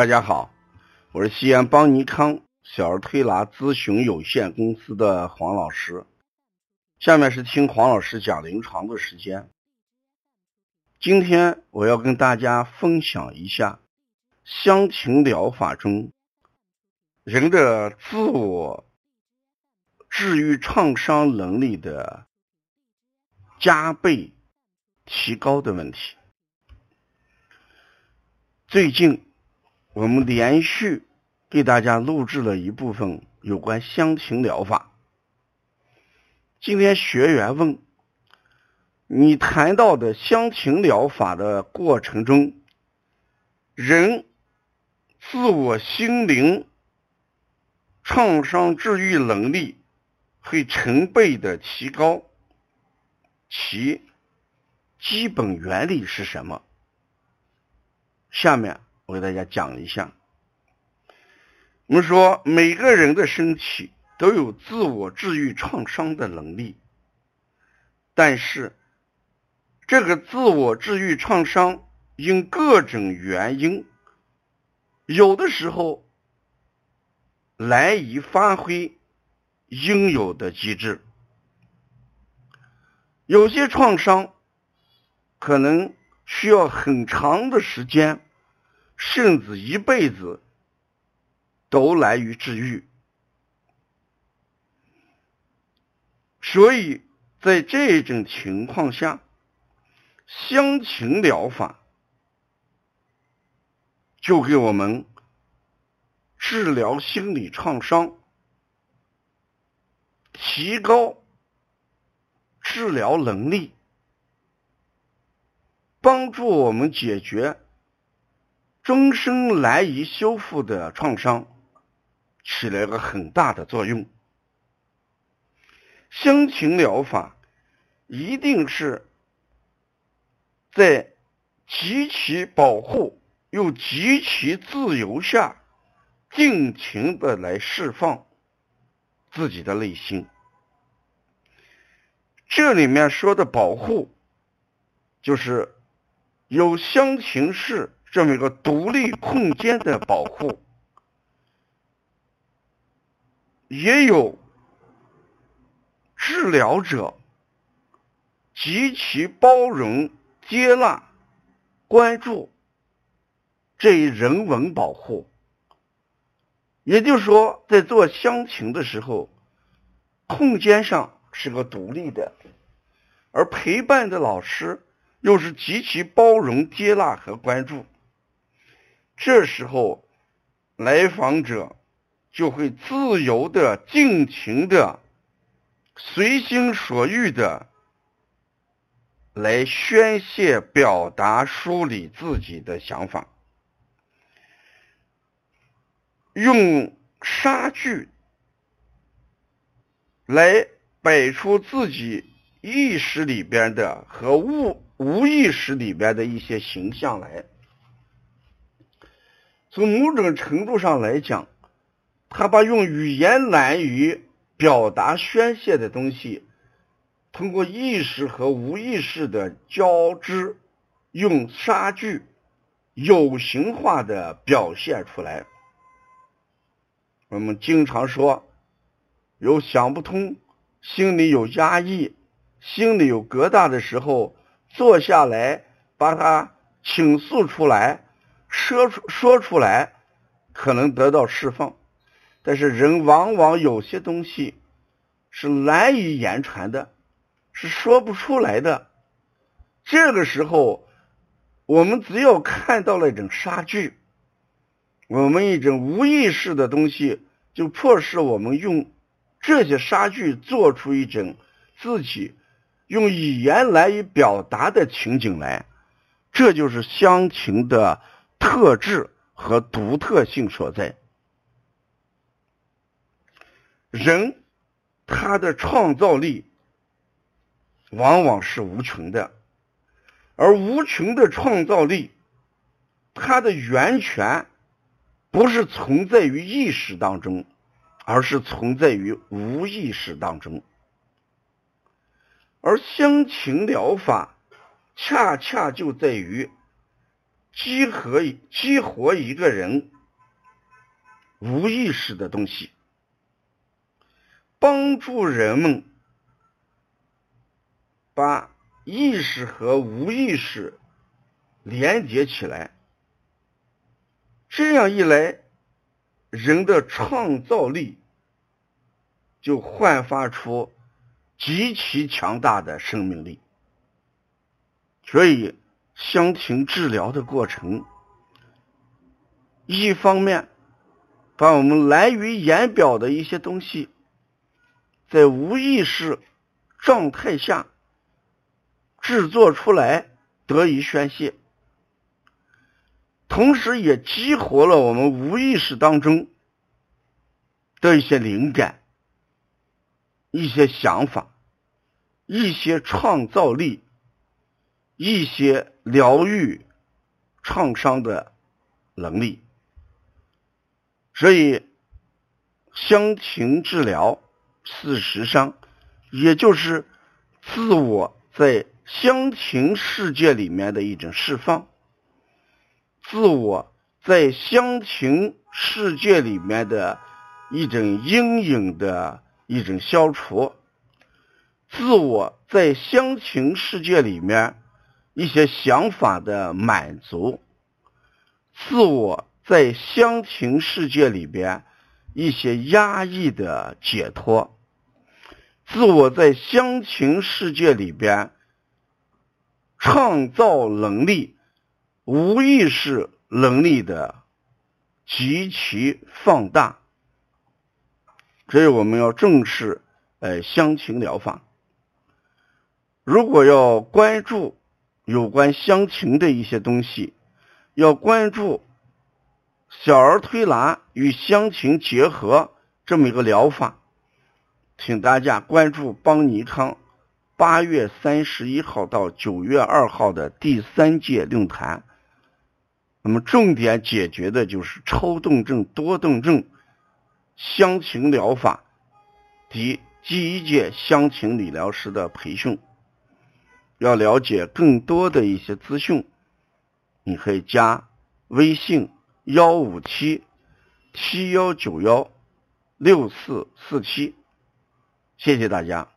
大家好，我是西安邦尼康小儿推拿咨询有限公司的黄老师。下面是听黄老师讲临床的时间。今天我要跟大家分享一下香芹疗法中人的自我治愈创伤能力的加倍提高的问题。最近。我们连续给大家录制了一部分有关香芹疗法。今天学员问：你谈到的香芹疗法的过程中，人自我心灵创伤治愈能力会成倍的提高，其基本原理是什么？下面。我给大家讲一下，我们说每个人的身体都有自我治愈创伤的能力，但是这个自我治愈创伤因各种原因，有的时候难以发挥应有的机制，有些创伤可能需要很长的时间。甚至一辈子都难于治愈，所以在这种情况下，香芹疗法就给我们治疗心理创伤、提高治疗能力，帮助我们解决。终生难以修复的创伤起了个很大的作用。香芹疗法一定是在极其保护又极其自由下，尽情的来释放自己的内心。这里面说的保护，就是有香芹式。这么一个独立空间的保护，也有治疗者极其包容、接纳、关注这一人文保护。也就是说，在做乡情的时候，空间上是个独立的，而陪伴的老师又是极其包容、接纳和关注。这时候，来访者就会自由的、尽情的、随心所欲的来宣泄、表达、梳理自己的想法，用杀句来摆出自己意识里边的和无无意识里边的一些形象来。从某种程度上来讲，他把用语言难于表达宣泄的东西，通过意识和无意识的交织，用杀句有形化的表现出来。我们经常说，有想不通、心里有压抑、心里有疙瘩的时候，坐下来把它倾诉出来。说出说出来，可能得到释放，但是人往往有些东西是难以言传的，是说不出来的。这个时候，我们只要看到了一种杀句，我们一种无意识的东西，就迫使我们用这些杀句做出一种自己用语言来以表达的情景来，这就是乡情的。特质和独特性所在，人他的创造力往往是无穷的，而无穷的创造力，它的源泉不是存在于意识当中，而是存在于无意识当中，而香芹疗法恰恰就在于。激活激活一个人无意识的东西，帮助人们把意识和无意识连接起来。这样一来，人的创造力就焕发出极其强大的生命力。所以，香情治疗的过程，一方面把我们来于言表的一些东西，在无意识状态下制作出来得以宣泄。同时，也激活了我们无意识当中的一些灵感、一些想法、一些创造力、一些疗愈创伤的能力。所以，香情治疗事实上也就是自我在香情世界里面的一种释放。自我在乡情世界里面的一种阴影的一种消除，自我在乡情世界里面一些想法的满足，自我在乡情世界里边一些压抑的解脱，自我在乡情世界里边创造能力。无意识能力的极其放大，所以我们要重视呃香情疗法。如果要关注有关香情的一些东西，要关注小儿推拿与香情结合这么一个疗法，请大家关注邦尼康八月三十一号到九月二号的第三届论坛。那么，重点解决的就是抽动症、多动症香情疗法及第一届香情理疗师的培训。要了解更多的一些资讯，你可以加微信幺五七七幺九幺六四四七。谢谢大家。